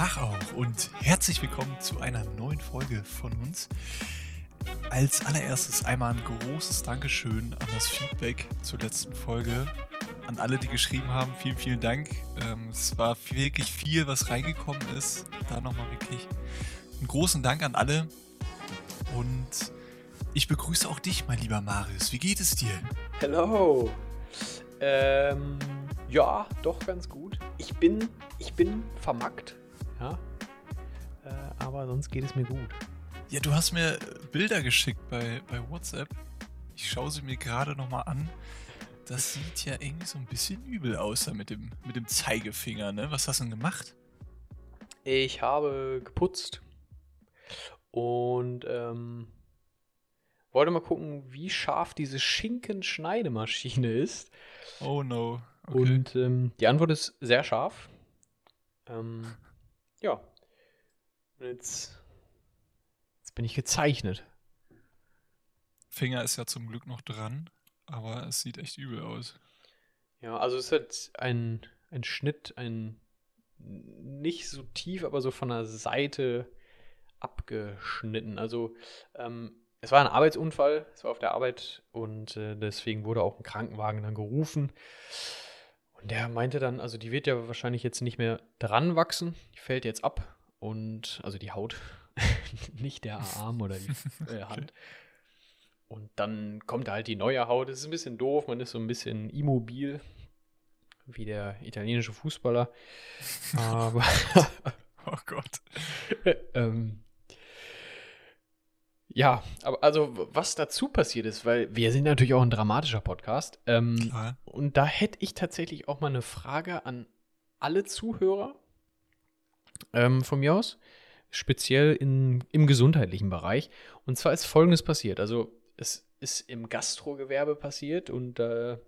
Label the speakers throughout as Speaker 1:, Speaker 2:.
Speaker 1: Tag auch und herzlich willkommen zu einer neuen Folge von uns. Als allererstes einmal ein großes Dankeschön an das Feedback zur letzten Folge. An alle, die geschrieben haben, vielen, vielen Dank. Ähm, es war wirklich viel, was reingekommen ist. Da nochmal wirklich einen großen Dank an alle. Und ich begrüße auch dich, mein lieber Marius. Wie geht es dir?
Speaker 2: Hello. Ähm, ja, doch ganz gut. Ich bin, ich bin vermackt. Ja. Äh, aber sonst geht es mir gut.
Speaker 1: Ja, du hast mir Bilder geschickt bei, bei WhatsApp. Ich schaue sie mir gerade nochmal an. Das sieht ja irgendwie so ein bisschen übel aus da mit dem, mit dem Zeigefinger, ne? Was hast du denn gemacht?
Speaker 2: Ich habe geputzt und ähm, wollte mal gucken, wie scharf diese Schinkenschneidemaschine ist.
Speaker 1: Oh no.
Speaker 2: Okay. Und ähm, die Antwort ist sehr scharf. Ähm, ja. Und jetzt, jetzt bin ich gezeichnet.
Speaker 1: Finger ist ja zum Glück noch dran, aber es sieht echt übel aus.
Speaker 2: Ja, also es hat ein, ein Schnitt, ein nicht so tief, aber so von der Seite abgeschnitten. Also ähm, es war ein Arbeitsunfall, es war auf der Arbeit und äh, deswegen wurde auch ein Krankenwagen dann gerufen. Und der meinte dann, also die wird ja wahrscheinlich jetzt nicht mehr dran wachsen, die fällt jetzt ab und also die Haut, nicht der Arm oder die äh, Hand. Und dann kommt halt die neue Haut. Es ist ein bisschen doof, man ist so ein bisschen immobil, wie der italienische Fußballer. Aber
Speaker 1: oh Gott.
Speaker 2: ähm, ja, aber also was dazu passiert ist, weil wir sind natürlich auch ein dramatischer Podcast. Ähm, und da hätte ich tatsächlich auch mal eine Frage an alle Zuhörer ähm, von mir aus, speziell in, im gesundheitlichen Bereich. Und zwar ist Folgendes passiert. Also es ist im Gastrogewerbe passiert und äh,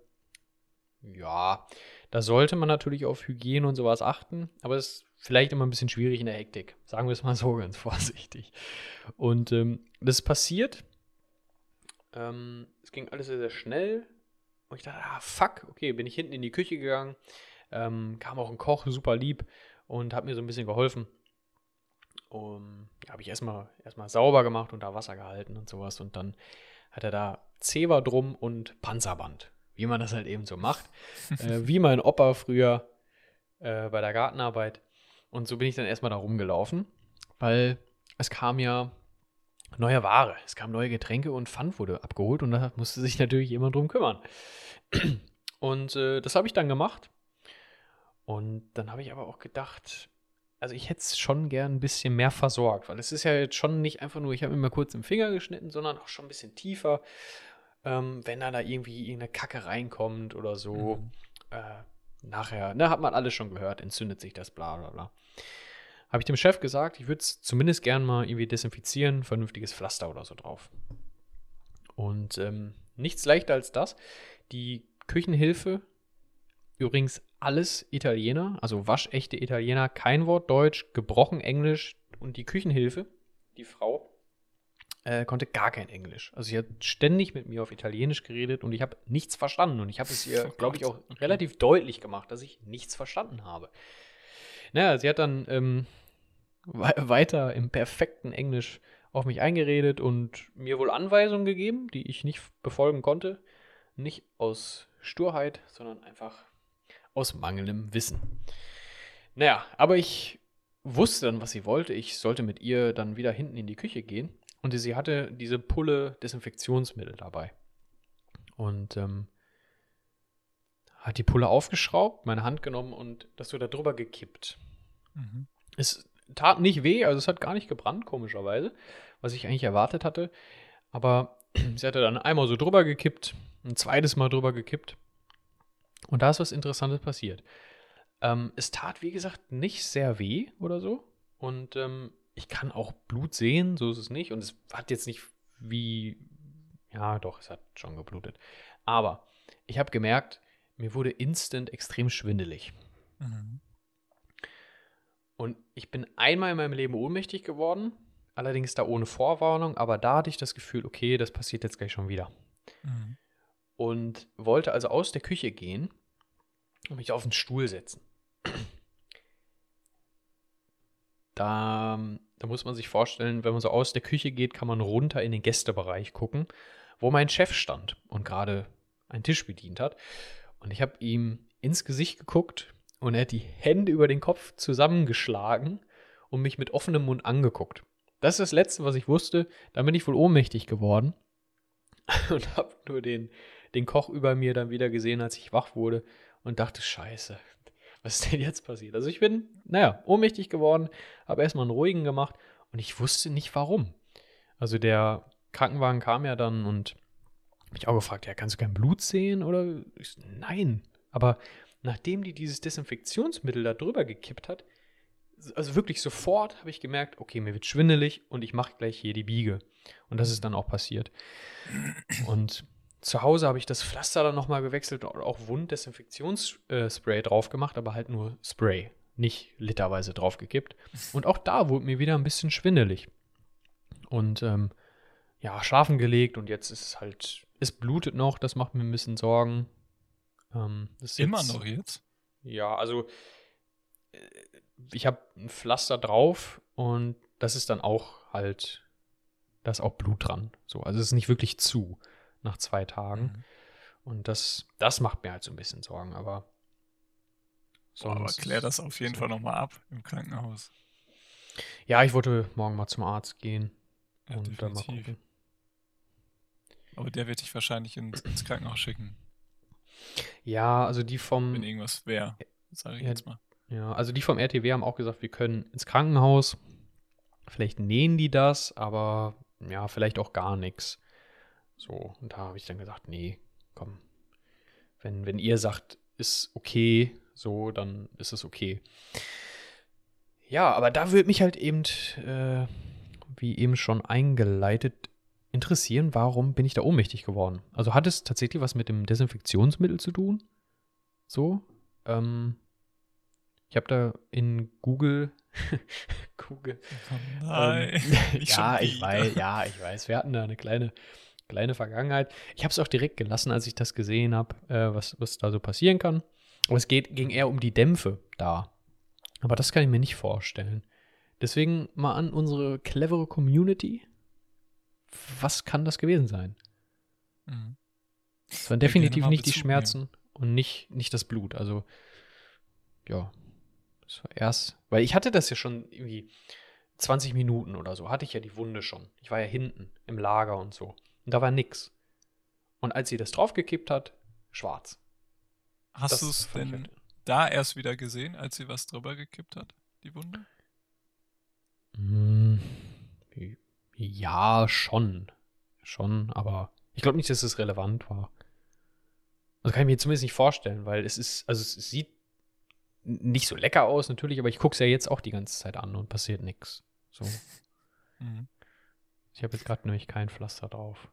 Speaker 2: ja, da sollte man natürlich auf Hygiene und sowas achten, aber es vielleicht immer ein bisschen schwierig in der Hektik. Sagen wir es mal so ganz vorsichtig. Und ähm, das ist passiert. Ähm, es ging alles sehr, sehr schnell. Und ich dachte, ah, fuck, okay, bin ich hinten in die Küche gegangen. Ähm, kam auch ein Koch, super lieb, und hat mir so ein bisschen geholfen. Um, ja, habe ich erstmal erstmal sauber gemacht und da Wasser gehalten und sowas. Und dann hat er da Zewa drum und Panzerband. Wie man das halt eben so macht. äh, wie mein Opa früher äh, bei der Gartenarbeit. Und so bin ich dann erstmal da rumgelaufen, weil es kam ja neue Ware, es kamen neue Getränke und Pfand wurde abgeholt und da musste sich natürlich jemand drum kümmern. Und äh, das habe ich dann gemacht. Und dann habe ich aber auch gedacht, also ich hätte es schon gern ein bisschen mehr versorgt, weil es ist ja jetzt schon nicht einfach nur, ich habe mir mal kurz im Finger geschnitten, sondern auch schon ein bisschen tiefer. Ähm, wenn da, da irgendwie irgendeine Kacke reinkommt oder so, mhm. äh, nachher, ne, hat man alles schon gehört, entzündet sich das, bla bla bla. Habe ich dem Chef gesagt, ich würde es zumindest gern mal irgendwie desinfizieren, vernünftiges Pflaster oder so drauf. Und ähm, nichts leichter als das. Die Küchenhilfe, übrigens alles Italiener, also waschechte Italiener, kein Wort Deutsch, gebrochen Englisch und die Küchenhilfe, die Frau, äh, konnte gar kein Englisch. Also sie hat ständig mit mir auf Italienisch geredet und ich habe nichts verstanden. Und ich habe es ihr, oh glaube ich, auch relativ deutlich gemacht, dass ich nichts verstanden habe. Naja, sie hat dann ähm, weiter im perfekten Englisch auf mich eingeredet und mir wohl Anweisungen gegeben, die ich nicht befolgen konnte. Nicht aus Sturheit, sondern einfach aus mangelndem Wissen. Naja, aber ich wusste dann, was sie wollte. Ich sollte mit ihr dann wieder hinten in die Küche gehen. Und sie hatte diese Pulle Desinfektionsmittel dabei. Und ähm, hat die Pulle aufgeschraubt, meine Hand genommen und das so da drüber gekippt. Mhm. Es tat nicht weh, also es hat gar nicht gebrannt, komischerweise, was ich eigentlich erwartet hatte. Aber sie hatte dann einmal so drüber gekippt, ein zweites Mal drüber gekippt. Und da ist was Interessantes passiert. Ähm, es tat, wie gesagt, nicht sehr weh oder so. Und ähm, ich kann auch Blut sehen, so ist es nicht. Und es hat jetzt nicht wie, ja, doch, es hat schon geblutet. Aber ich habe gemerkt, mir wurde instant extrem schwindelig. Mhm. Und ich bin einmal in meinem Leben ohnmächtig geworden, allerdings da ohne Vorwarnung, aber da hatte ich das Gefühl, okay, das passiert jetzt gleich schon wieder. Mhm. Und wollte also aus der Küche gehen und mich auf den Stuhl setzen. da, da muss man sich vorstellen, wenn man so aus der Küche geht, kann man runter in den Gästebereich gucken, wo mein Chef stand und gerade einen Tisch bedient hat. Und ich habe ihm ins Gesicht geguckt und er hat die Hände über den Kopf zusammengeschlagen und mich mit offenem Mund angeguckt. Das ist das Letzte, was ich wusste. Dann bin ich wohl ohnmächtig geworden und habe nur den, den Koch über mir dann wieder gesehen, als ich wach wurde und dachte, scheiße, was ist denn jetzt passiert? Also ich bin, naja, ohnmächtig geworden, habe erstmal einen ruhigen gemacht und ich wusste nicht warum. Also der Krankenwagen kam ja dann und mich auch gefragt, ja, kannst du kein Blut sehen? Oder ich, nein. Aber nachdem die dieses Desinfektionsmittel da drüber gekippt hat, also wirklich sofort habe ich gemerkt, okay, mir wird schwindelig und ich mache gleich hier die Biege. Und das ist dann auch passiert. Und zu Hause habe ich das Pflaster dann nochmal gewechselt und auch Wunddesinfektionsspray drauf gemacht, aber halt nur Spray, nicht literweise draufgekippt. Und auch da wurde mir wieder ein bisschen schwindelig. Und ähm, ja, schlafen gelegt und jetzt ist es halt, es blutet noch, das macht mir ein bisschen Sorgen.
Speaker 1: Ähm, Immer jetzt, noch jetzt?
Speaker 2: Ja, also äh, ich habe ein Pflaster drauf und das ist dann auch halt, da ist auch Blut dran. So, also es ist nicht wirklich zu nach zwei Tagen. Mhm. Und das, das macht mir halt so ein bisschen Sorgen, aber
Speaker 1: sonst. aber klär das auf jeden so. Fall nochmal ab im Krankenhaus.
Speaker 2: Ja, ich wollte morgen mal zum Arzt gehen ja, und dann mal gucken.
Speaker 1: Aber der wird dich wahrscheinlich ins, ins, Krankenhaus schicken.
Speaker 2: Ja, also die vom.
Speaker 1: Wenn irgendwas wäre, sage ich ja, jetzt mal.
Speaker 2: Ja, also die vom RTW haben auch gesagt, wir können ins Krankenhaus. Vielleicht nähen die das, aber ja, vielleicht auch gar nichts. So, und da habe ich dann gesagt, nee, komm. Wenn, wenn ihr sagt, ist okay, so, dann ist es okay. Ja, aber da würde mich halt eben, äh, wie eben schon eingeleitet, interessieren, warum bin ich da ohnmächtig geworden? Also hat es tatsächlich was mit dem Desinfektionsmittel zu tun? So? Ähm, ich habe da in Google Google.
Speaker 1: Oh nein.
Speaker 2: Ähm, ja, ich weiß, ja, ich weiß. Wir hatten da eine kleine kleine Vergangenheit. Ich habe es auch direkt gelassen, als ich das gesehen habe, äh, was, was da so passieren kann. Aber es geht, ging eher um die Dämpfe da. Aber das kann ich mir nicht vorstellen. Deswegen mal an unsere clevere Community. Was kann das gewesen sein? Mhm. Es waren definitiv nicht die Schmerzen nehmen. und nicht, nicht das Blut. Also, ja. Das war erst, weil ich hatte das ja schon irgendwie 20 Minuten oder so, hatte ich ja die Wunde schon. Ich war ja hinten im Lager und so. Und da war nix. Und als sie das draufgekippt hat, schwarz.
Speaker 1: Hast du es denn halt da erst wieder gesehen, als sie was drüber gekippt hat, die Wunde?
Speaker 2: Mm, ja, schon. Schon, aber ich glaube nicht, dass es relevant war. Also kann ich mir zumindest nicht vorstellen, weil es ist, also es sieht nicht so lecker aus natürlich, aber ich gucke es ja jetzt auch die ganze Zeit an und passiert nichts. So. Mhm. Ich habe jetzt gerade nämlich kein Pflaster drauf.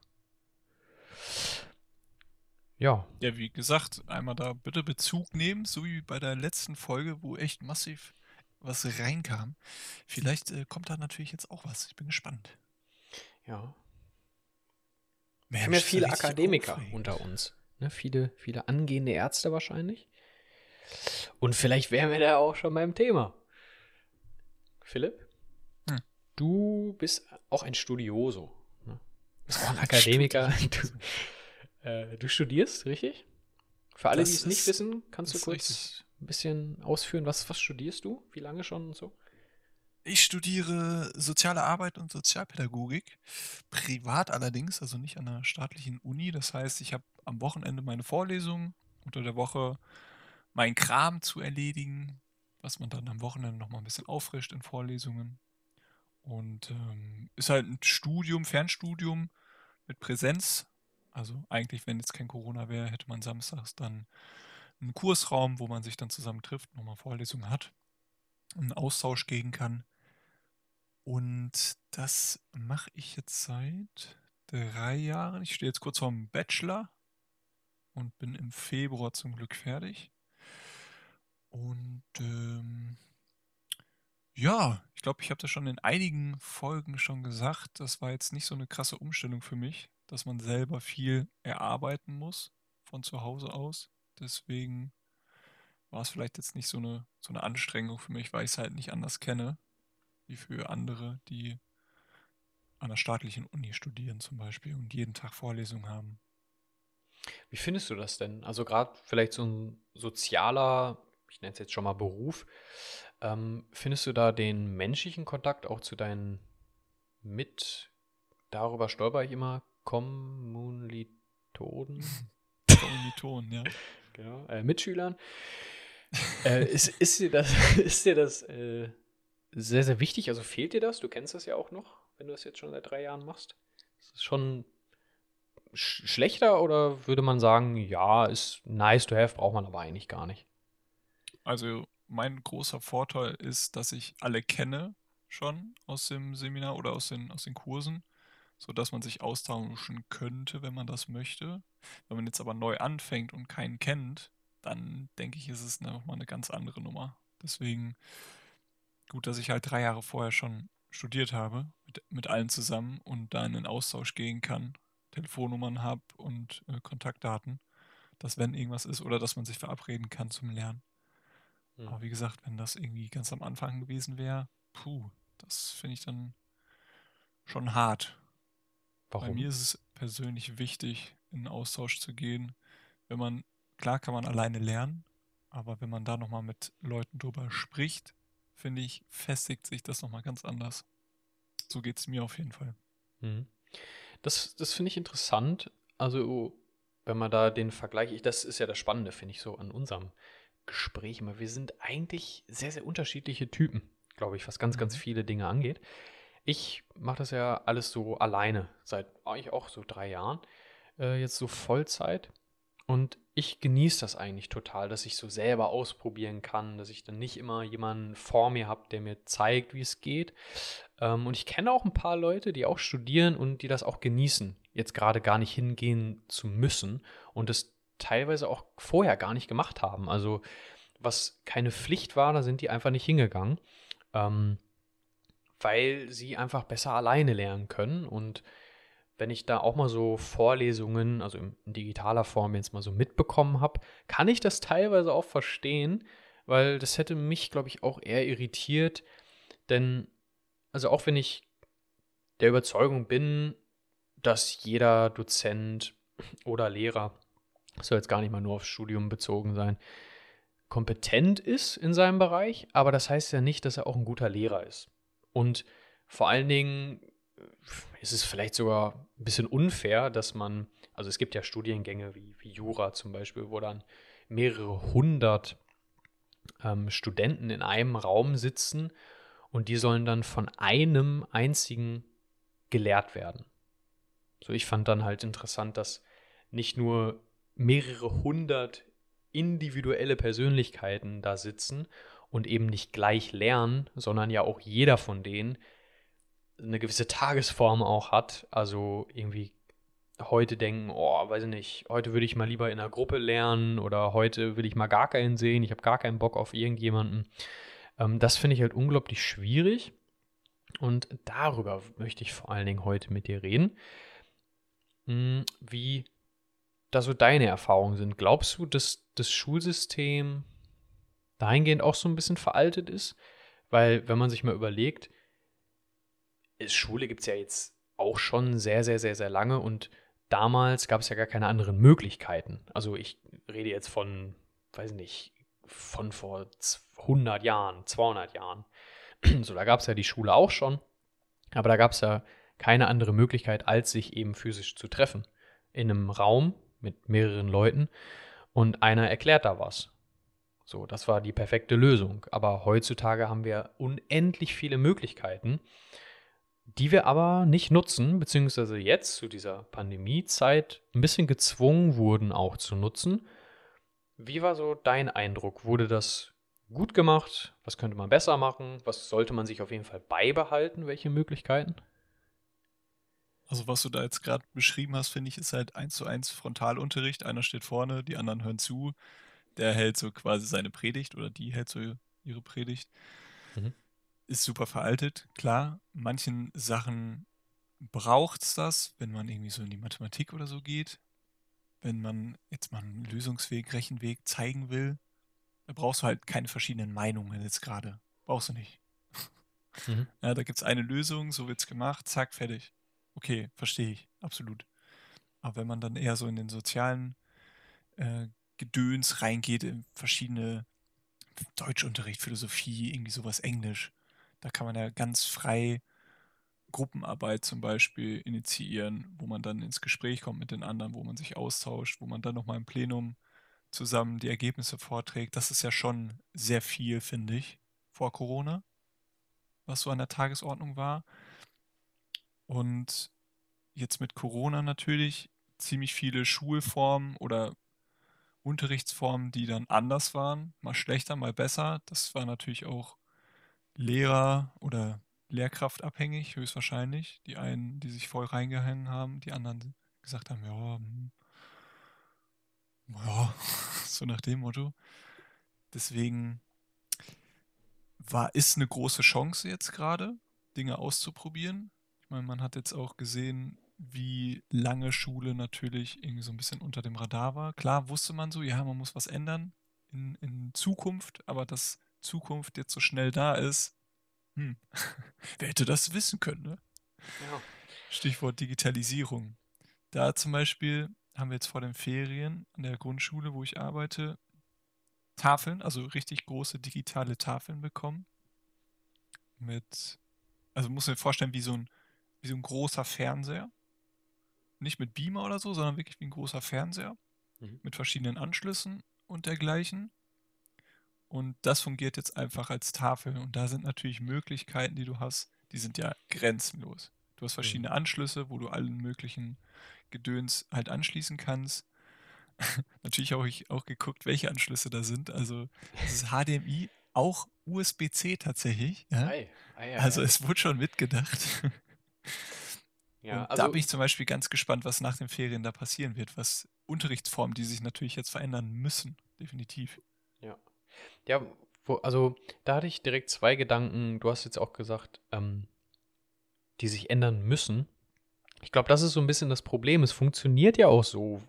Speaker 2: Ja.
Speaker 1: Ja, wie gesagt, einmal da bitte Bezug nehmen, so wie bei der letzten Folge, wo echt massiv was reinkam. Vielleicht äh, kommt da natürlich jetzt auch was. Ich bin gespannt.
Speaker 2: Ja. Wir haben ja viele Akademiker aufregend. unter uns. Ne? Viele, viele angehende Ärzte wahrscheinlich. Und vielleicht wären wir da auch schon beim Thema. Philipp? Du bist auch ein Studioso. Ne? Du bist auch ein Akademiker. Du, äh, du, studierst, richtig? Für alle, die es nicht wissen, kannst du kurz richtig. ein bisschen ausführen, was, was studierst du? Wie lange schon und so?
Speaker 1: Ich studiere soziale Arbeit und Sozialpädagogik, privat allerdings, also nicht an einer staatlichen Uni. Das heißt, ich habe am Wochenende meine Vorlesungen, unter der Woche meinen Kram zu erledigen, was man dann am Wochenende nochmal ein bisschen auffrischt in Vorlesungen. Und ähm, ist halt ein Studium, Fernstudium mit Präsenz. Also eigentlich, wenn jetzt kein Corona wäre, hätte man samstags dann einen Kursraum, wo man sich dann zusammen trifft, nochmal Vorlesungen hat, einen Austausch gehen kann. Und das mache ich jetzt seit drei Jahren. Ich stehe jetzt kurz vorm Bachelor und bin im Februar zum Glück fertig. Und ähm, ja, ich glaube, ich habe das schon in einigen Folgen schon gesagt. Das war jetzt nicht so eine krasse Umstellung für mich, dass man selber viel erarbeiten muss von zu Hause aus. Deswegen war es vielleicht jetzt nicht so eine, so eine Anstrengung für mich, weil ich es halt nicht anders kenne. wie für andere, die an der staatlichen Uni studieren zum Beispiel und jeden Tag Vorlesungen haben.
Speaker 2: Wie findest du das denn? Also gerade vielleicht so ein sozialer, ich nenne es jetzt schon mal Beruf, ähm, findest du da den menschlichen Kontakt auch zu deinen mit, darüber stolper ich immer, Kommilitonen?
Speaker 1: Kommilitonen, ja.
Speaker 2: Genau, äh, Mitschülern. äh, ist, ist dir das, ist dir das äh, sehr, sehr wichtig? Also fehlt dir das? Du kennst das ja auch noch, wenn du das jetzt schon seit drei Jahren machst. Ist das schon sch schlechter oder würde man sagen, ja, ist nice to have, braucht man aber eigentlich gar nicht?
Speaker 1: Also mein großer Vorteil ist, dass ich alle kenne schon aus dem Seminar oder aus den, aus den Kursen, sodass man sich austauschen könnte, wenn man das möchte. Wenn man jetzt aber neu anfängt und keinen kennt, dann denke ich, ist es nochmal eine ganz andere Nummer. Deswegen gut, dass ich halt drei Jahre vorher schon studiert habe, mit, mit allen zusammen und da in den Austausch gehen kann, Telefonnummern habe und äh, Kontaktdaten, dass wenn irgendwas ist oder dass man sich verabreden kann zum Lernen. Mhm. Aber wie gesagt, wenn das irgendwie ganz am Anfang gewesen wäre, puh, das finde ich dann schon hart. Warum? Bei mir ist es persönlich wichtig, in Austausch zu gehen. Wenn man, klar kann man alleine lernen, aber wenn man da nochmal mit Leuten drüber spricht, finde ich, festigt sich das nochmal ganz anders. So geht es mir auf jeden Fall.
Speaker 2: Mhm. Das, das finde ich interessant. Also, wenn man da den Vergleich, das ist ja das Spannende, finde ich so an unserem Gespräch immer. Wir sind eigentlich sehr, sehr unterschiedliche Typen, glaube ich, was ganz, ganz mhm. viele Dinge angeht. Ich mache das ja alles so alleine, seit eigentlich auch so drei Jahren, äh, jetzt so Vollzeit. Und ich genieße das eigentlich total, dass ich so selber ausprobieren kann, dass ich dann nicht immer jemanden vor mir habe, der mir zeigt, wie es geht. Ähm, und ich kenne auch ein paar Leute, die auch studieren und die das auch genießen, jetzt gerade gar nicht hingehen zu müssen und das teilweise auch vorher gar nicht gemacht haben. Also was keine Pflicht war, da sind die einfach nicht hingegangen, ähm, weil sie einfach besser alleine lernen können. Und wenn ich da auch mal so Vorlesungen, also in digitaler Form jetzt mal so mitbekommen habe, kann ich das teilweise auch verstehen, weil das hätte mich, glaube ich, auch eher irritiert. Denn, also auch wenn ich der Überzeugung bin, dass jeder Dozent oder Lehrer soll jetzt gar nicht mal nur aufs Studium bezogen sein, kompetent ist in seinem Bereich, aber das heißt ja nicht, dass er auch ein guter Lehrer ist. Und vor allen Dingen äh, ist es vielleicht sogar ein bisschen unfair, dass man, also es gibt ja Studiengänge wie, wie Jura zum Beispiel, wo dann mehrere hundert ähm, Studenten in einem Raum sitzen und die sollen dann von einem einzigen gelehrt werden. So, ich fand dann halt interessant, dass nicht nur mehrere hundert individuelle Persönlichkeiten da sitzen und eben nicht gleich lernen, sondern ja auch jeder von denen eine gewisse Tagesform auch hat. Also irgendwie heute denken, oh, weiß ich nicht, heute würde ich mal lieber in einer Gruppe lernen oder heute will ich mal gar keinen sehen, ich habe gar keinen Bock auf irgendjemanden. Ähm, das finde ich halt unglaublich schwierig und darüber möchte ich vor allen Dingen heute mit dir reden. Hm, wie da so deine Erfahrungen sind. Glaubst du, dass das Schulsystem dahingehend auch so ein bisschen veraltet ist? Weil, wenn man sich mal überlegt, Schule gibt es ja jetzt auch schon sehr, sehr, sehr, sehr lange und damals gab es ja gar keine anderen Möglichkeiten. Also ich rede jetzt von, weiß nicht, von vor 100 Jahren, 200 Jahren. So, da gab es ja die Schule auch schon, aber da gab es ja keine andere Möglichkeit, als sich eben physisch zu treffen. In einem Raum mit mehreren Leuten und einer erklärt da was. So, das war die perfekte Lösung. Aber heutzutage haben wir unendlich viele Möglichkeiten, die wir aber nicht nutzen, beziehungsweise jetzt zu dieser Pandemiezeit ein bisschen gezwungen wurden auch zu nutzen. Wie war so dein Eindruck? Wurde das gut gemacht? Was könnte man besser machen? Was sollte man sich auf jeden Fall beibehalten? Welche Möglichkeiten?
Speaker 1: Also was du da jetzt gerade beschrieben hast, finde ich, ist halt eins zu eins Frontalunterricht. Einer steht vorne, die anderen hören zu. Der hält so quasi seine Predigt oder die hält so ihre Predigt. Mhm. Ist super veraltet, klar. Manchen Sachen braucht es das, wenn man irgendwie so in die Mathematik oder so geht. Wenn man jetzt mal einen Lösungsweg, Rechenweg zeigen will, da brauchst du halt keine verschiedenen Meinungen jetzt gerade. Brauchst du nicht. Mhm. Ja, da gibt es eine Lösung, so wird es gemacht, zack, fertig. Okay, verstehe ich, absolut. Aber wenn man dann eher so in den sozialen äh, Gedöns reingeht, in verschiedene Deutschunterricht, Philosophie, irgendwie sowas Englisch, da kann man ja ganz frei Gruppenarbeit zum Beispiel initiieren, wo man dann ins Gespräch kommt mit den anderen, wo man sich austauscht, wo man dann nochmal im Plenum zusammen die Ergebnisse vorträgt. Das ist ja schon sehr viel, finde ich, vor Corona, was so an der Tagesordnung war. Und jetzt mit Corona natürlich ziemlich viele Schulformen oder Unterrichtsformen, die dann anders waren, mal schlechter, mal besser. Das war natürlich auch Lehrer oder Lehrkraft abhängig, höchstwahrscheinlich. Die einen, die sich voll reingehangen haben, die anderen gesagt haben, ja, hm, ja, so nach dem Motto. Deswegen war, ist eine große Chance jetzt gerade, Dinge auszuprobieren. Ich meine, man hat jetzt auch gesehen, wie lange Schule natürlich irgendwie so ein bisschen unter dem Radar war. Klar wusste man so, ja, man muss was ändern in, in Zukunft, aber dass Zukunft jetzt so schnell da ist, hm, wer hätte das wissen können, ne? Ja. Stichwort Digitalisierung. Da zum Beispiel haben wir jetzt vor den Ferien an der Grundschule, wo ich arbeite, Tafeln, also richtig große digitale Tafeln bekommen. Mit, also muss man sich vorstellen, wie so ein, wie so ein großer Fernseher nicht mit Beamer oder so, sondern wirklich wie ein großer Fernseher mhm. mit verschiedenen Anschlüssen und dergleichen. Und das fungiert jetzt einfach als Tafel. Und da sind natürlich Möglichkeiten, die du hast, die sind ja grenzenlos. Du hast verschiedene mhm. Anschlüsse, wo du allen möglichen Gedöns halt anschließen kannst. natürlich habe ich auch geguckt, welche Anschlüsse da sind. Also das ist HDMI, auch USB-C tatsächlich. Ja? Ei, ei, ei, also es wurde schon mitgedacht. Ja, also, da bin ich zum Beispiel ganz gespannt, was nach den Ferien da passieren wird, was Unterrichtsformen, die sich natürlich jetzt verändern müssen, definitiv.
Speaker 2: Ja. Ja, wo, also da hatte ich direkt zwei Gedanken. Du hast jetzt auch gesagt, ähm, die sich ändern müssen. Ich glaube, das ist so ein bisschen das Problem. Es funktioniert ja auch so,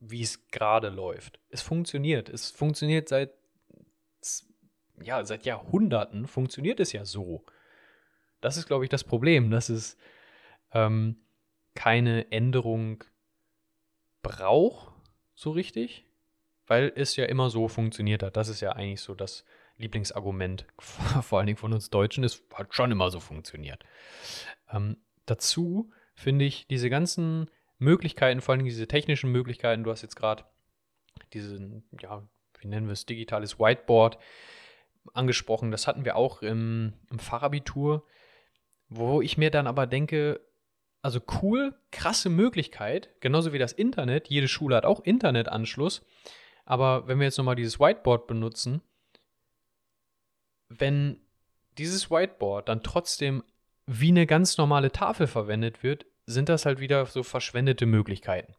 Speaker 2: wie es gerade läuft. Es funktioniert. Es funktioniert seit, ja, seit Jahrhunderten funktioniert es ja so. Das ist, glaube ich, das Problem, dass es ähm, keine Änderung braucht, so richtig, weil es ja immer so funktioniert hat. Das ist ja eigentlich so das Lieblingsargument, vor allen Dingen von uns Deutschen, es hat schon immer so funktioniert. Ähm, dazu finde ich diese ganzen Möglichkeiten, vor allem diese technischen Möglichkeiten, du hast jetzt gerade diesen, ja, wie nennen wir es, digitales Whiteboard angesprochen. Das hatten wir auch im, im Fachabitur, wo ich mir dann aber denke, also cool, krasse Möglichkeit, genauso wie das Internet. Jede Schule hat auch Internetanschluss. Aber wenn wir jetzt nochmal dieses Whiteboard benutzen, wenn dieses Whiteboard dann trotzdem wie eine ganz normale Tafel verwendet wird, sind das halt wieder so verschwendete Möglichkeiten.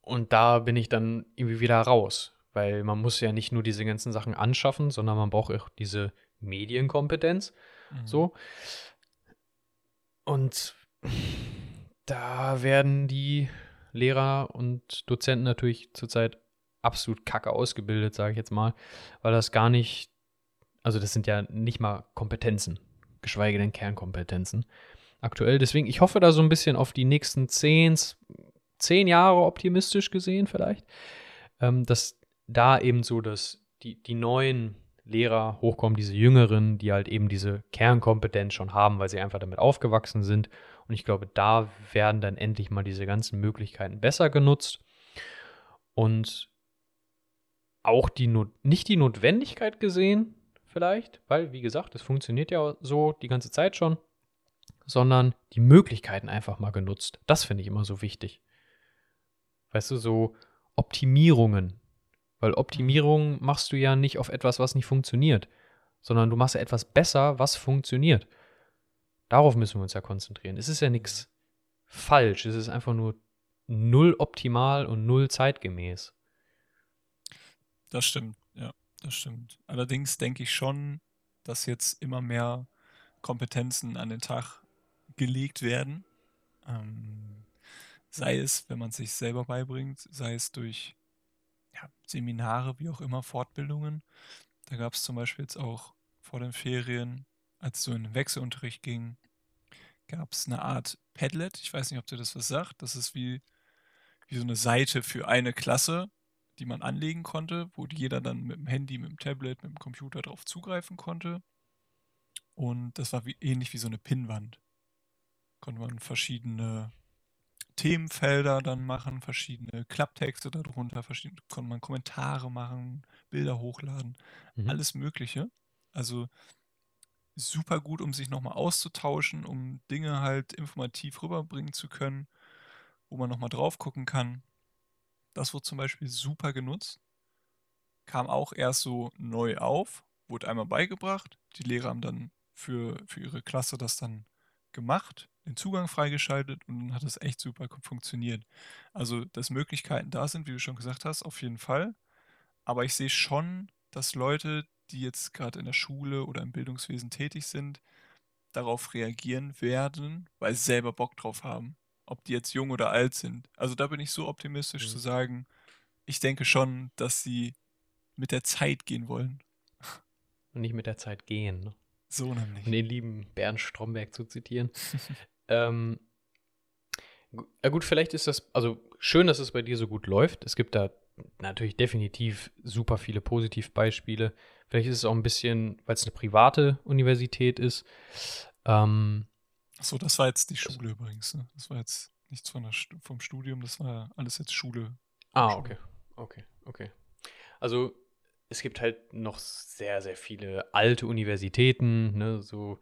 Speaker 2: Und da bin ich dann irgendwie wieder raus, weil man muss ja nicht nur diese ganzen Sachen anschaffen, sondern man braucht auch diese Medienkompetenz. Mhm. So. Und da werden die Lehrer und Dozenten natürlich zurzeit absolut kacke ausgebildet, sage ich jetzt mal, weil das gar nicht, also das sind ja nicht mal Kompetenzen, geschweige denn Kernkompetenzen aktuell. Deswegen, ich hoffe da so ein bisschen auf die nächsten zehn, zehn Jahre optimistisch gesehen vielleicht, ähm, dass da eben so dass die, die neuen Lehrer hochkommen, diese Jüngeren, die halt eben diese Kernkompetenz schon haben, weil sie einfach damit aufgewachsen sind. Und ich glaube, da werden dann endlich mal diese ganzen Möglichkeiten besser genutzt. Und auch die Not nicht die Notwendigkeit gesehen, vielleicht, weil, wie gesagt, es funktioniert ja so die ganze Zeit schon, sondern die Möglichkeiten einfach mal genutzt. Das finde ich immer so wichtig. Weißt du, so Optimierungen, weil Optimierung machst du ja nicht auf etwas, was nicht funktioniert, sondern du machst ja etwas besser, was funktioniert. Darauf müssen wir uns ja konzentrieren. Es ist ja nichts falsch, es ist einfach nur null optimal und null zeitgemäß.
Speaker 1: Das stimmt, ja, das stimmt. Allerdings denke ich schon, dass jetzt immer mehr Kompetenzen an den Tag gelegt werden. Ähm, sei es, wenn man sich selber beibringt, sei es durch ja, Seminare, wie auch immer, Fortbildungen. Da gab es zum Beispiel jetzt auch vor den Ferien, als so in den Wechselunterricht ging, gab es eine Art Padlet. Ich weiß nicht, ob dir das was sagt. Das ist wie, wie so eine Seite für eine Klasse, die man anlegen konnte, wo jeder dann mit dem Handy, mit dem Tablet, mit dem Computer drauf zugreifen konnte. Und das war wie, ähnlich wie so eine Pinnwand. Konnte man verschiedene Themenfelder dann machen, verschiedene Klapptexte darunter, verschiedene, konnte man Kommentare machen, Bilder hochladen, mhm. alles Mögliche. Also super gut, um sich nochmal auszutauschen, um Dinge halt informativ rüberbringen zu können, wo man nochmal drauf gucken kann. Das wurde zum Beispiel super genutzt. Kam auch erst so neu auf, wurde einmal beigebracht. Die Lehrer haben dann für, für ihre Klasse das dann gemacht, den Zugang freigeschaltet und dann hat es echt super funktioniert. Also, dass Möglichkeiten da sind, wie du schon gesagt hast, auf jeden Fall. Aber ich sehe schon, dass Leute, die jetzt gerade in der Schule oder im Bildungswesen tätig sind, darauf reagieren werden, weil sie selber Bock drauf haben. Ob die jetzt jung oder alt sind. Also da bin ich so optimistisch mhm. zu sagen, ich denke schon, dass sie mit der Zeit gehen wollen.
Speaker 2: Und nicht mit der Zeit gehen. Ne?
Speaker 1: So nämlich.
Speaker 2: Um den lieben Bernd Stromberg zu zitieren. ähm, ja gut, vielleicht ist das, also schön, dass es bei dir so gut läuft. Es gibt da natürlich definitiv super viele Positivbeispiele. Vielleicht ist es auch ein bisschen, weil es eine private Universität ist. Ähm,
Speaker 1: Achso, das war jetzt die Schule übrigens. Ne? Das war jetzt nichts von der, vom Studium, das war alles jetzt Schule.
Speaker 2: Ah, Schule. okay. Okay, okay. Also es gibt halt noch sehr, sehr viele alte Universitäten, ne, so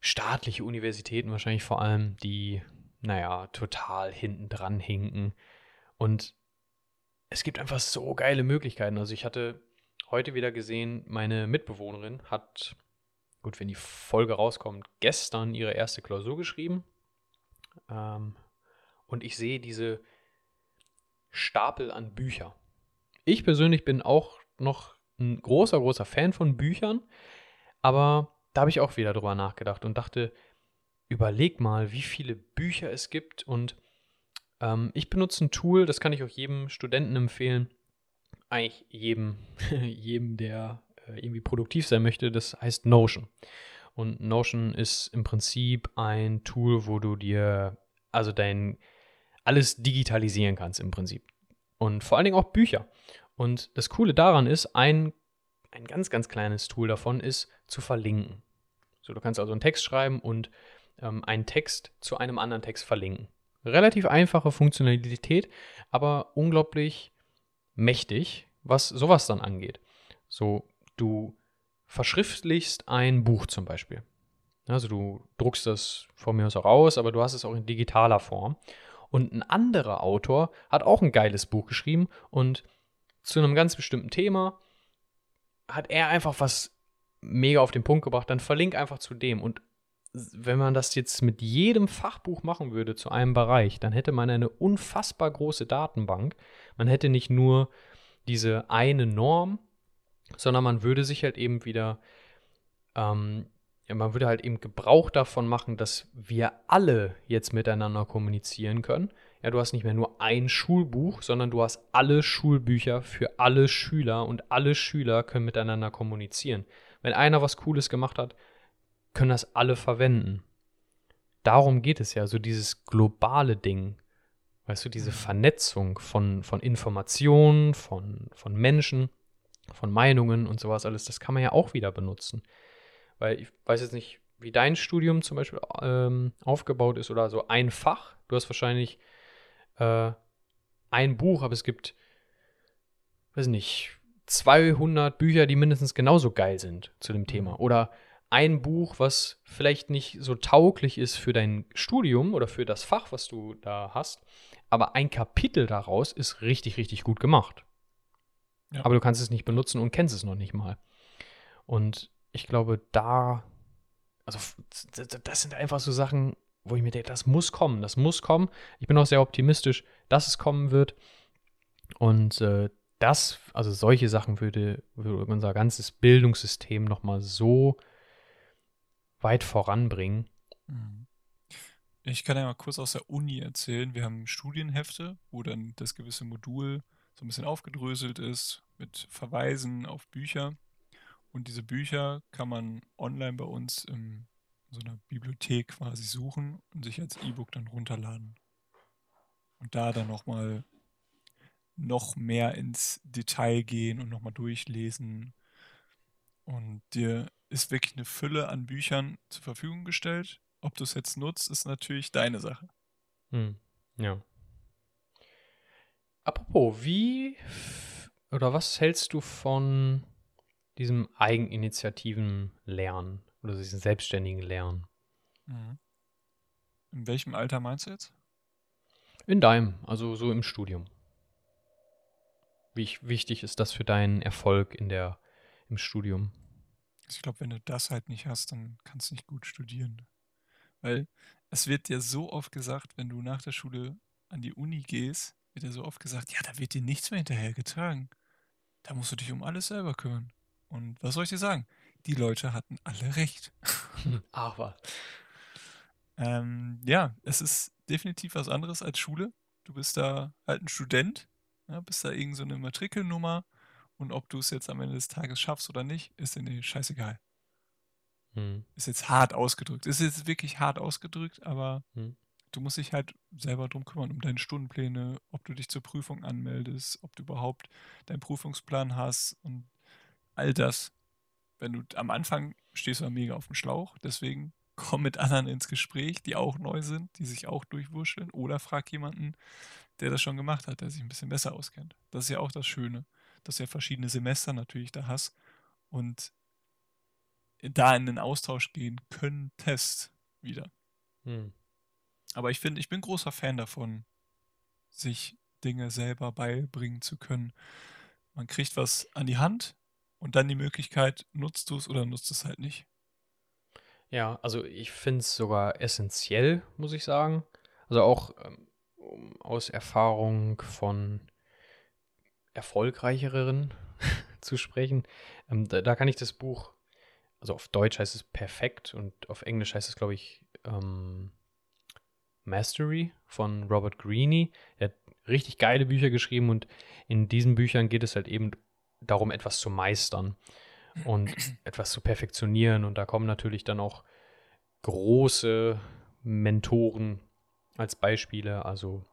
Speaker 2: staatliche Universitäten wahrscheinlich vor allem, die, naja, total hinten dran hinken. Und es gibt einfach so geile Möglichkeiten. Also ich hatte heute wieder gesehen, meine Mitbewohnerin hat, gut, wenn die Folge rauskommt, gestern ihre erste Klausur geschrieben. Ähm, und ich sehe diese Stapel an Büchern. Ich persönlich bin auch noch ein großer, großer Fan von Büchern, aber da habe ich auch wieder drüber nachgedacht und dachte, überleg mal, wie viele Bücher es gibt und ähm, ich benutze ein Tool, das kann ich auch jedem Studenten empfehlen, eigentlich jedem, jedem, der äh, irgendwie produktiv sein möchte, das heißt Notion. Und Notion ist im Prinzip ein Tool, wo du dir also dein alles digitalisieren kannst im Prinzip. Und vor allen Dingen auch Bücher. Und das Coole daran ist, ein, ein ganz, ganz kleines Tool davon ist zu verlinken. So, du kannst also einen Text schreiben und ähm, einen Text zu einem anderen Text verlinken. Relativ einfache Funktionalität, aber unglaublich mächtig, was sowas dann angeht. So, du verschriftlichst ein Buch zum Beispiel. Also du druckst das von mir aus auch aus, aber du hast es auch in digitaler Form. Und ein anderer Autor hat auch ein geiles Buch geschrieben und zu einem ganz bestimmten Thema, hat er einfach was mega auf den Punkt gebracht, dann verlink einfach zu dem. Und wenn man das jetzt mit jedem Fachbuch machen würde zu einem Bereich, dann hätte man eine unfassbar große Datenbank. Man hätte nicht nur diese eine Norm, sondern man würde sich halt eben wieder, ähm, ja, man würde halt eben Gebrauch davon machen, dass wir alle jetzt miteinander kommunizieren können ja, du hast nicht mehr nur ein Schulbuch, sondern du hast alle Schulbücher für alle Schüler und alle Schüler können miteinander kommunizieren. Wenn einer was Cooles gemacht hat, können das alle verwenden. Darum geht es ja, so dieses globale Ding. Weißt du, diese mhm. Vernetzung von, von Informationen, von, von Menschen, von Meinungen und sowas alles, das kann man ja auch wieder benutzen. Weil ich weiß jetzt nicht, wie dein Studium zum Beispiel ähm, aufgebaut ist oder so ein Fach. Du hast wahrscheinlich äh, ein Buch, aber es gibt, weiß nicht, 200 Bücher, die mindestens genauso geil sind zu dem Thema. Mhm. Oder ein Buch, was vielleicht nicht so tauglich ist für dein Studium oder für das Fach, was du da hast, aber ein Kapitel daraus ist richtig, richtig gut gemacht. Ja. Aber du kannst es nicht benutzen und kennst es noch nicht mal. Und ich glaube, da, also das sind einfach so Sachen, wo ich mir denke, das muss kommen, das muss kommen. Ich bin auch sehr optimistisch, dass es kommen wird. Und äh, das, also solche Sachen würde, würde unser ganzes Bildungssystem nochmal so weit voranbringen. Mhm.
Speaker 1: Ich kann ja mal kurz aus der Uni erzählen. Wir haben Studienhefte, wo dann das gewisse Modul so ein bisschen aufgedröselt ist mit Verweisen auf Bücher. Und diese Bücher kann man online bei uns in so einer Bibliothek quasi suchen und sich als E-Book dann runterladen. Und da dann nochmal noch mehr ins Detail gehen und nochmal durchlesen. Und dir ist wirklich eine Fülle an Büchern zur Verfügung gestellt. Ob du es jetzt nutzt, ist natürlich deine Sache.
Speaker 2: Hm. Ja. Apropos, wie oder was hältst du von diesem eigeninitiativen Lernen oder diesem selbstständigen Lernen?
Speaker 1: Mhm. In welchem Alter meinst du jetzt?
Speaker 2: In deinem, also so im Studium. Wie wichtig ist das für deinen Erfolg in der, im Studium?
Speaker 1: Ich glaube, wenn du das halt nicht hast, dann kannst du nicht gut studieren. Weil es wird dir so oft gesagt, wenn du nach der Schule an die Uni gehst, wird dir so oft gesagt, ja, da wird dir nichts mehr hinterhergetragen. Da musst du dich um alles selber kümmern. Und was soll ich dir sagen? Die Leute hatten alle recht.
Speaker 2: Ach was.
Speaker 1: Ähm, ja, es ist definitiv was anderes als Schule. Du bist da halt ein Student, ja, bist da irgend so eine Matrikelnummer und ob du es jetzt am Ende des Tages schaffst oder nicht, ist dir scheißegal. Hm. Ist jetzt hart ausgedrückt. Ist jetzt wirklich hart ausgedrückt, aber hm. du musst dich halt selber drum kümmern, um deine Stundenpläne, ob du dich zur Prüfung anmeldest, ob du überhaupt deinen Prüfungsplan hast und all das. Wenn du am Anfang stehst du mega auf dem Schlauch, deswegen komm mit anderen ins Gespräch, die auch neu sind, die sich auch durchwurscheln oder frag jemanden, der das schon gemacht hat, der sich ein bisschen besser auskennt. Das ist ja auch das Schöne, dass du ja verschiedene Semester natürlich da hast und da in den Austausch gehen können, Test wieder. Hm. Aber ich finde, ich bin großer Fan davon, sich Dinge selber beibringen zu können. Man kriegt was an die Hand und dann die Möglichkeit, nutzt du es oder nutzt es halt nicht.
Speaker 2: Ja, also ich finde es sogar essentiell, muss ich sagen. Also auch ähm, aus Erfahrung von erfolgreicheren zu sprechen. Ähm, da, da, kann ich das Buch also auf Deutsch heißt es perfekt und auf Englisch heißt es, glaube ich, ähm, Mastery von Robert Greene. Er hat richtig geile Bücher geschrieben und in diesen Büchern geht es halt eben darum, etwas zu meistern und etwas zu perfektionieren. Und da kommen natürlich dann auch große Mentoren als Beispiele, also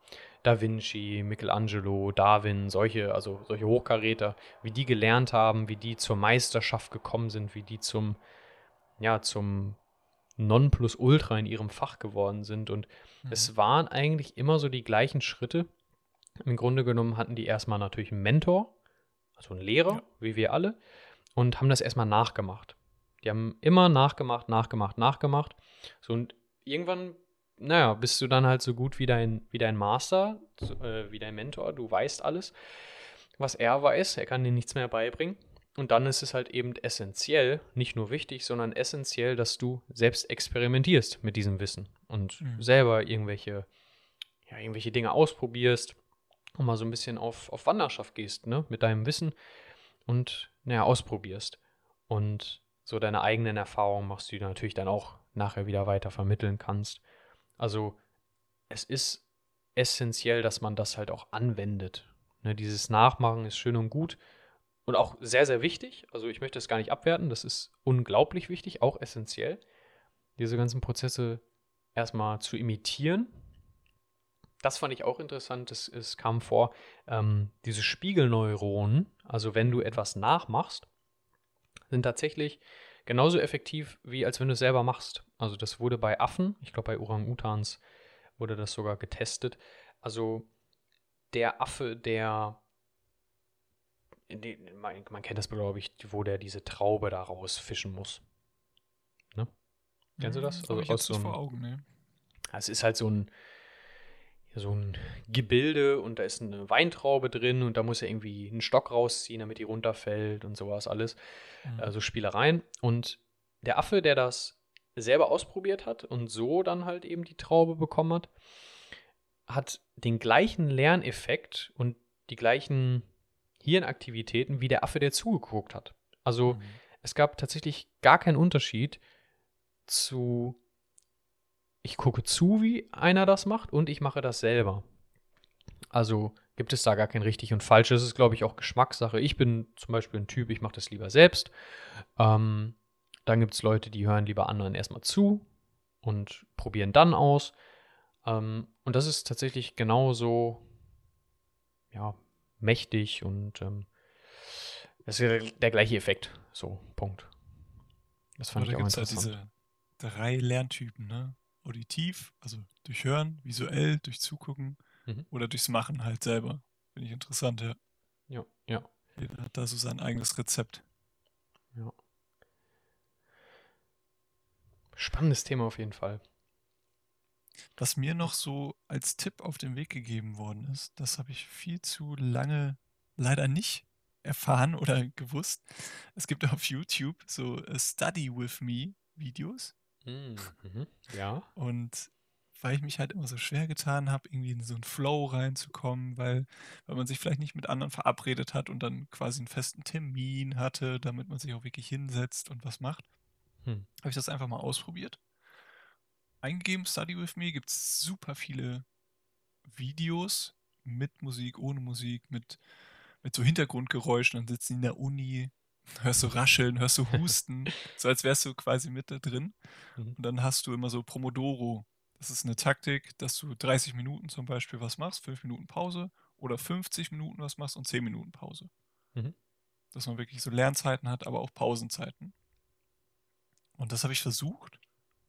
Speaker 2: Da Vinci, Michelangelo, Darwin, solche, also solche Hochkaräter, wie die gelernt haben, wie die zur Meisterschaft gekommen sind, wie die zum, ja, zum Nonplusultra in ihrem Fach geworden sind. Und mhm. es waren eigentlich immer so die gleichen Schritte. Im Grunde genommen hatten die erstmal natürlich einen Mentor, also einen Lehrer, ja. wie wir alle, und haben das erstmal nachgemacht. Die haben immer nachgemacht, nachgemacht, nachgemacht. So und irgendwann naja, bist du dann halt so gut wie dein, wie dein Master, äh, wie dein Mentor. Du weißt alles, was er weiß. Er kann dir nichts mehr beibringen. Und dann ist es halt eben essentiell, nicht nur wichtig, sondern essentiell, dass du selbst experimentierst mit diesem Wissen und mhm. selber irgendwelche, ja, irgendwelche Dinge ausprobierst und mal so ein bisschen auf, auf Wanderschaft gehst, ne, mit deinem Wissen und, naja, ausprobierst. Und so deine eigenen Erfahrungen machst, die du natürlich dann auch nachher wieder weiter vermitteln kannst. Also es ist essentiell, dass man das halt auch anwendet. Ne, dieses Nachmachen ist schön und gut und auch sehr, sehr wichtig. Also ich möchte es gar nicht abwerten, das ist unglaublich wichtig, auch essentiell, diese ganzen Prozesse erstmal zu imitieren. Das fand ich auch interessant, es, es kam vor, ähm, diese Spiegelneuronen, also wenn du etwas nachmachst, sind tatsächlich genauso effektiv, wie als wenn du es selber machst. Also das wurde bei Affen, ich glaube bei Orang-Utans wurde das sogar getestet. Also der Affe, der, man, man kennt das glaube ich, wo der diese Traube da rausfischen muss. Ne? Kennst du das?
Speaker 1: Hm, also ich aus so einem, vor Augen, ne?
Speaker 2: Es ist halt so ein, so ein Gebilde und da ist eine Weintraube drin und da muss er irgendwie einen Stock rausziehen, damit die runterfällt und sowas alles. Mhm. Also Spielereien. Und der Affe, der das selber ausprobiert hat und so dann halt eben die Traube bekommen hat, hat den gleichen Lerneffekt und die gleichen Hirnaktivitäten wie der Affe, der zugeguckt hat. Also mhm. es gab tatsächlich gar keinen Unterschied zu ich gucke zu, wie einer das macht und ich mache das selber. Also gibt es da gar kein richtig und falsch. Das ist, glaube ich, auch Geschmackssache. Ich bin zum Beispiel ein Typ, ich mache das lieber selbst. Ähm, dann gibt es Leute, die hören lieber anderen erstmal zu und probieren dann aus. Ähm, und das ist tatsächlich genauso ja, mächtig und ähm, das ist der, gleiche Effekt. So, Punkt.
Speaker 1: Das fand Oder ich auch interessant. Halt diese drei Lerntypen, ne? Auditiv, also durch Hören, visuell, durch Zugucken mhm. oder durchs Machen halt selber. Finde ich interessant, ja.
Speaker 2: Ja, ja.
Speaker 1: Jeder hat da so sein eigenes Rezept.
Speaker 2: Ja. Spannendes Thema auf jeden Fall.
Speaker 1: Was mir noch so als Tipp auf den Weg gegeben worden ist, das habe ich viel zu lange leider nicht erfahren oder gewusst. Es gibt auf YouTube so äh, Study with Me Videos.
Speaker 2: Mhm. Ja.
Speaker 1: Und weil ich mich halt immer so schwer getan habe, irgendwie in so einen Flow reinzukommen, weil, weil man sich vielleicht nicht mit anderen verabredet hat und dann quasi einen festen Termin hatte, damit man sich auch wirklich hinsetzt und was macht, hm. habe ich das einfach mal ausprobiert. Eingegeben, Study with Me, gibt es super viele Videos mit Musik, ohne Musik, mit, mit so Hintergrundgeräuschen. Dann sitzen die in der Uni, hörst du rascheln, hörst du husten, so als wärst du quasi mit da drin. Mhm. Und dann hast du immer so Pomodoro. Das ist eine Taktik, dass du 30 Minuten zum Beispiel was machst, 5 Minuten Pause oder 50 Minuten was machst und 10 Minuten Pause. Mhm. Dass man wirklich so Lernzeiten hat, aber auch Pausenzeiten. Und das habe ich versucht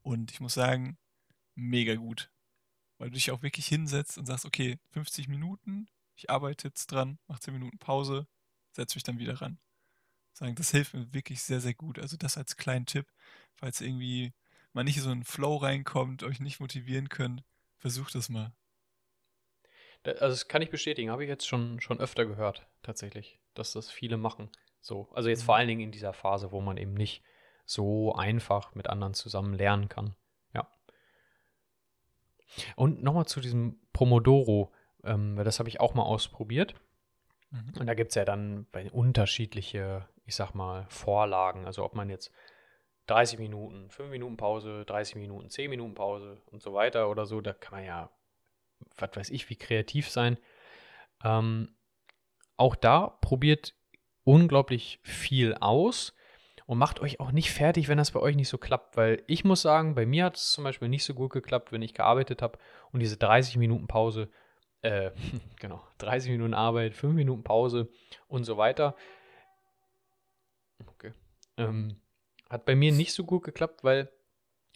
Speaker 1: und ich muss sagen, mega gut. Weil du dich auch wirklich hinsetzt und sagst, okay, 50 Minuten, ich arbeite jetzt dran, mach 10 Minuten Pause, setze mich dann wieder ran. Sagen, das hilft mir wirklich sehr, sehr gut. Also das als kleinen Tipp, falls irgendwie mal nicht so ein Flow reinkommt, euch nicht motivieren könnt, versucht das mal.
Speaker 2: Also das kann ich bestätigen, habe ich jetzt schon, schon öfter gehört, tatsächlich, dass das viele machen. So, also jetzt mhm. vor allen Dingen in dieser Phase, wo man eben nicht so einfach mit anderen zusammen lernen kann. Ja. Und nochmal zu diesem Pomodoro, ähm, das habe ich auch mal ausprobiert. Mhm. Und da gibt es ja dann unterschiedliche, ich sag mal, Vorlagen. Also ob man jetzt 30 Minuten, 5 Minuten Pause, 30 Minuten, 10 Minuten Pause und so weiter oder so, da kann man ja, was weiß ich, wie kreativ sein. Ähm, auch da probiert unglaublich viel aus und macht euch auch nicht fertig, wenn das bei euch nicht so klappt, weil ich muss sagen, bei mir hat es zum Beispiel nicht so gut geklappt, wenn ich gearbeitet habe und diese 30 Minuten Pause, äh, genau, 30 Minuten Arbeit, 5 Minuten Pause und so weiter. Ähm, hat bei mir nicht so gut geklappt, weil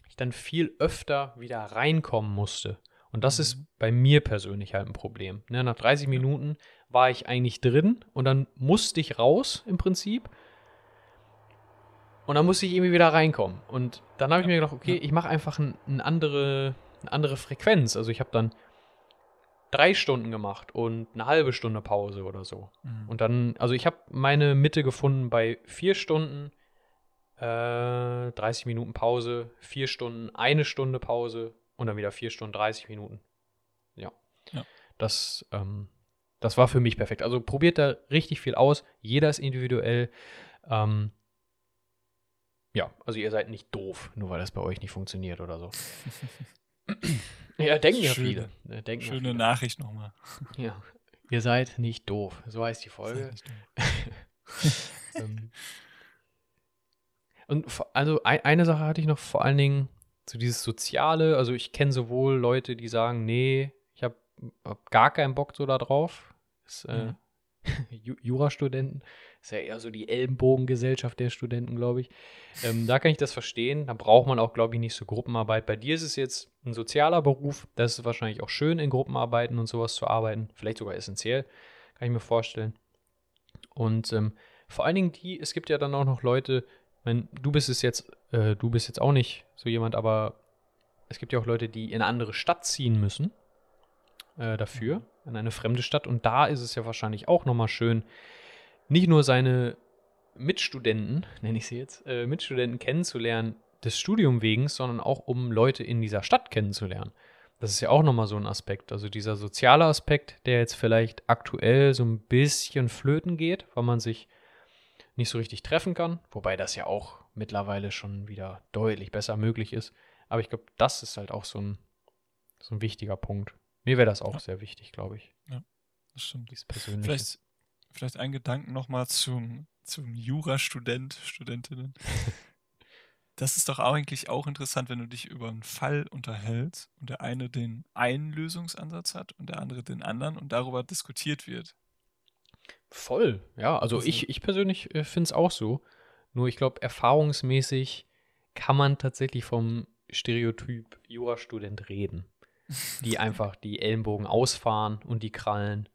Speaker 2: ich dann viel öfter wieder reinkommen musste. Und das mhm. ist bei mir persönlich halt ein Problem. Ne, nach 30 Minuten war ich eigentlich drin und dann musste ich raus im Prinzip und dann musste ich irgendwie wieder reinkommen. Und dann habe ich mir gedacht, okay, ich mache einfach ein, ein andere, eine andere Frequenz. Also ich habe dann drei Stunden gemacht und eine halbe Stunde Pause oder so. Mhm. Und dann, also ich habe meine Mitte gefunden bei vier Stunden, äh, 30 Minuten Pause, vier Stunden, eine Stunde Pause und dann wieder vier Stunden, 30 Minuten. Ja. ja. Das, ähm, das war für mich perfekt. Also probiert da richtig viel aus. Jeder ist individuell. Ähm, ja, also ihr seid nicht doof, nur weil das bei euch nicht funktioniert oder so. ja, denken ja viele.
Speaker 1: Ne, denken schöne viele. Nachricht nochmal.
Speaker 2: Ja, ihr seid nicht doof. So heißt die Folge. ähm, und also eine Sache hatte ich noch vor allen Dingen so dieses Soziale. Also ich kenne sowohl Leute, die sagen, nee, ich habe hab gar keinen Bock so da drauf. Das, äh, mhm. Jurastudenten. Ist ja eher so die Ellenbogengesellschaft der Studenten, glaube ich. Ähm, da kann ich das verstehen. Da braucht man auch, glaube ich, nicht so Gruppenarbeit. Bei dir ist es jetzt ein sozialer Beruf. Das ist wahrscheinlich auch schön, in Gruppenarbeiten und sowas zu arbeiten. Vielleicht sogar essentiell, kann ich mir vorstellen. Und ähm, vor allen Dingen die, es gibt ja dann auch noch Leute, wenn du bist es jetzt, äh, du bist jetzt auch nicht so jemand, aber es gibt ja auch Leute, die in eine andere Stadt ziehen müssen äh, dafür, in eine fremde Stadt. Und da ist es ja wahrscheinlich auch nochmal schön, nicht nur seine Mitstudenten, nenne ich sie jetzt, äh, Mitstudenten kennenzulernen des Studium wegen, sondern auch um Leute in dieser Stadt kennenzulernen. Das ist ja auch nochmal so ein Aspekt. Also dieser soziale Aspekt, der jetzt vielleicht aktuell so ein bisschen flöten geht, weil man sich nicht so richtig treffen kann. Wobei das ja auch mittlerweile schon wieder deutlich besser möglich ist. Aber ich glaube, das ist halt auch so ein, so ein wichtiger Punkt. Mir wäre das auch ja. sehr wichtig, glaube ich.
Speaker 1: Ja. das stimmt.
Speaker 2: Dieses Persönliche.
Speaker 1: Vielleicht, vielleicht ein Gedanken nochmal zum, zum Jurastudent, Studentinnen. Das ist doch eigentlich auch interessant, wenn du dich über einen Fall unterhältst und der eine den einen Lösungsansatz hat und der andere den anderen und darüber diskutiert wird.
Speaker 2: Voll, ja. Also ich, ich persönlich äh, finde es auch so. Nur ich glaube, erfahrungsmäßig kann man tatsächlich vom Stereotyp Jurastudent reden. Die einfach die Ellenbogen ausfahren und die Krallen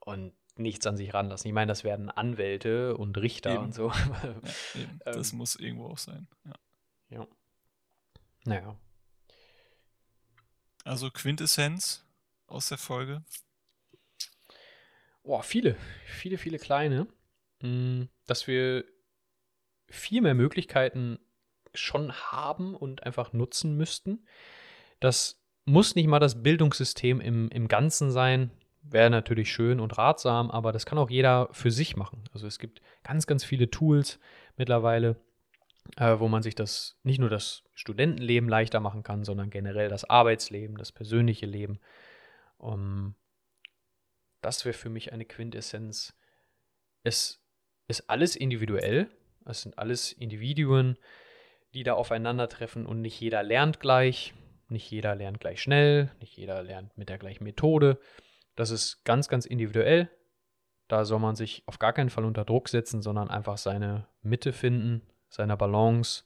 Speaker 2: und nichts an sich ranlassen. Ich meine, das werden Anwälte und Richter
Speaker 1: Eben.
Speaker 2: und so.
Speaker 1: Ja, eben. Das
Speaker 2: Ähm.
Speaker 1: muss irgendwo auch sein. Ja.
Speaker 2: ja. Naja.
Speaker 1: Also Quintessenz aus der Folge.
Speaker 2: Boah, viele, viele, viele kleine. Mm, Dass wir viel mehr Möglichkeiten schon haben und einfach nutzen müssten. Das muss nicht mal das Bildungssystem im, im Ganzen sein. Wäre natürlich schön und ratsam, aber das kann auch jeder für sich machen. Also es gibt ganz, ganz viele Tools mittlerweile, äh, wo man sich das nicht nur das Studentenleben leichter machen kann, sondern generell das Arbeitsleben, das persönliche Leben. Um, das wäre für mich eine Quintessenz. Es ist alles individuell. Es sind alles Individuen, die da aufeinandertreffen und nicht jeder lernt gleich. Nicht jeder lernt gleich schnell. Nicht jeder lernt mit der gleichen Methode. Das ist ganz, ganz individuell. Da soll man sich auf gar keinen Fall unter Druck setzen, sondern einfach seine Mitte finden, seine Balance,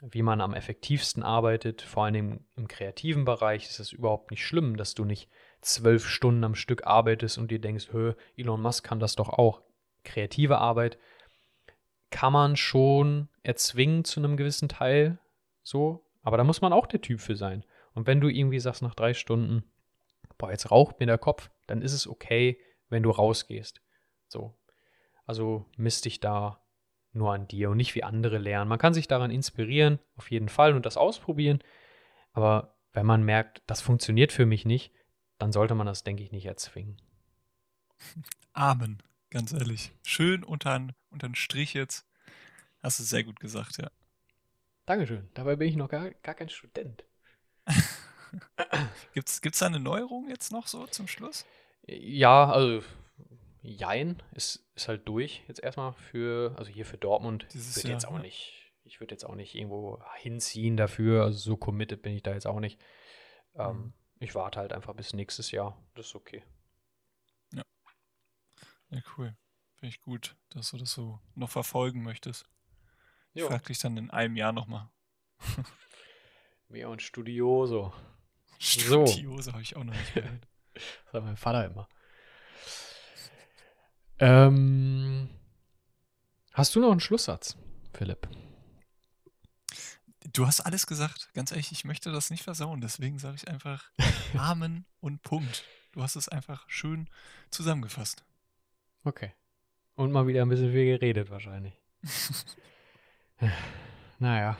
Speaker 2: wie man am effektivsten arbeitet. Vor allem im kreativen Bereich ist es überhaupt nicht schlimm, dass du nicht zwölf Stunden am Stück arbeitest und dir denkst, Hö, Elon Musk kann das doch auch. Kreative Arbeit kann man schon erzwingen zu einem gewissen Teil, so, aber da muss man auch der Typ für sein. Und wenn du irgendwie sagst nach drei Stunden, boah, jetzt raucht mir der Kopf, dann ist es okay, wenn du rausgehst. So. Also misst dich da nur an dir und nicht wie andere lernen. Man kann sich daran inspirieren, auf jeden Fall, und das ausprobieren. Aber wenn man merkt, das funktioniert für mich nicht, dann sollte man das, denke ich, nicht erzwingen.
Speaker 1: Amen, ganz ehrlich. Schön unter den Strich jetzt. Hast du sehr gut gesagt, ja.
Speaker 2: Dankeschön. Dabei bin ich noch gar, gar kein Student.
Speaker 1: Gibt's, gibt's da eine Neuerung jetzt noch so zum Schluss?
Speaker 2: Ja, also Jein ist, ist halt durch jetzt erstmal für, also hier für Dortmund.
Speaker 1: Dieses
Speaker 2: Ich würde jetzt
Speaker 1: Jahr,
Speaker 2: auch
Speaker 1: ja.
Speaker 2: nicht, ich würde jetzt auch nicht irgendwo hinziehen dafür. Also so committed bin ich da jetzt auch nicht. Ähm,
Speaker 1: Mhm.
Speaker 2: Ich warte halt einfach bis nächstes Jahr. Das ist okay.
Speaker 1: Ja, cool. Finde ich gut, dass du das so noch verfolgen möchtest. Ich
Speaker 2: Ja.
Speaker 1: frag dich dann in einem Jahr nochmal.
Speaker 2: Mehr und Studioso. So.
Speaker 1: Studiose habe ich auch noch nicht gehört.
Speaker 2: Das sagt mein Vater immer. Ähm, hast du noch einen Schlusssatz, Philipp?
Speaker 1: Du hast alles gesagt. Ganz ehrlich, ich möchte das nicht versauen. Deswegen sage ich einfach Amen und Punkt. Du hast es einfach schön zusammengefasst.
Speaker 2: Okay. Und mal wieder ein bisschen viel geredet wahrscheinlich. naja.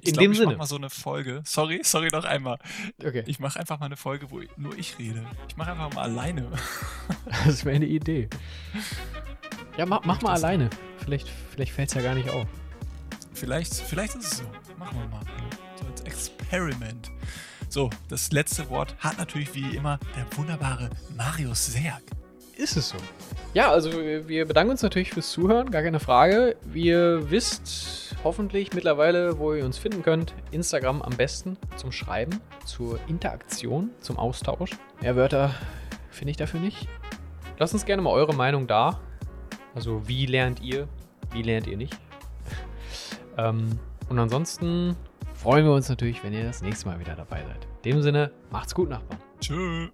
Speaker 1: Ich
Speaker 2: In
Speaker 1: glaub,
Speaker 2: dem
Speaker 1: ich
Speaker 2: Sinne.
Speaker 1: mach mal so eine Folge. Sorry, sorry noch einmal.
Speaker 2: Okay.
Speaker 1: Ich mache einfach mal eine Folge, wo nur ich rede. Ich mache einfach mal alleine.
Speaker 2: Das wäre eine Idee. Ja, mach, mach mal alleine. Vielleicht, vielleicht fällt es ja gar nicht auf.
Speaker 1: Vielleicht, vielleicht ist es so. Machen wir mal. So als Experiment. So, das letzte Wort hat natürlich wie immer der wunderbare Marius Serg.
Speaker 2: Ist es so? Ja, also wir bedanken uns natürlich fürs Zuhören, gar keine Frage. Ihr wisst hoffentlich mittlerweile, wo ihr uns finden könnt. Instagram am besten zum Schreiben, zur Interaktion, zum Austausch. Mehr Wörter finde ich dafür nicht. Lasst uns gerne mal eure Meinung da. Also wie lernt ihr, wie lernt ihr nicht? Ähm, und ansonsten freuen wir uns natürlich, wenn ihr das nächste Mal wieder dabei seid. In dem Sinne, macht's gut, Nachbarn.
Speaker 1: Tschö.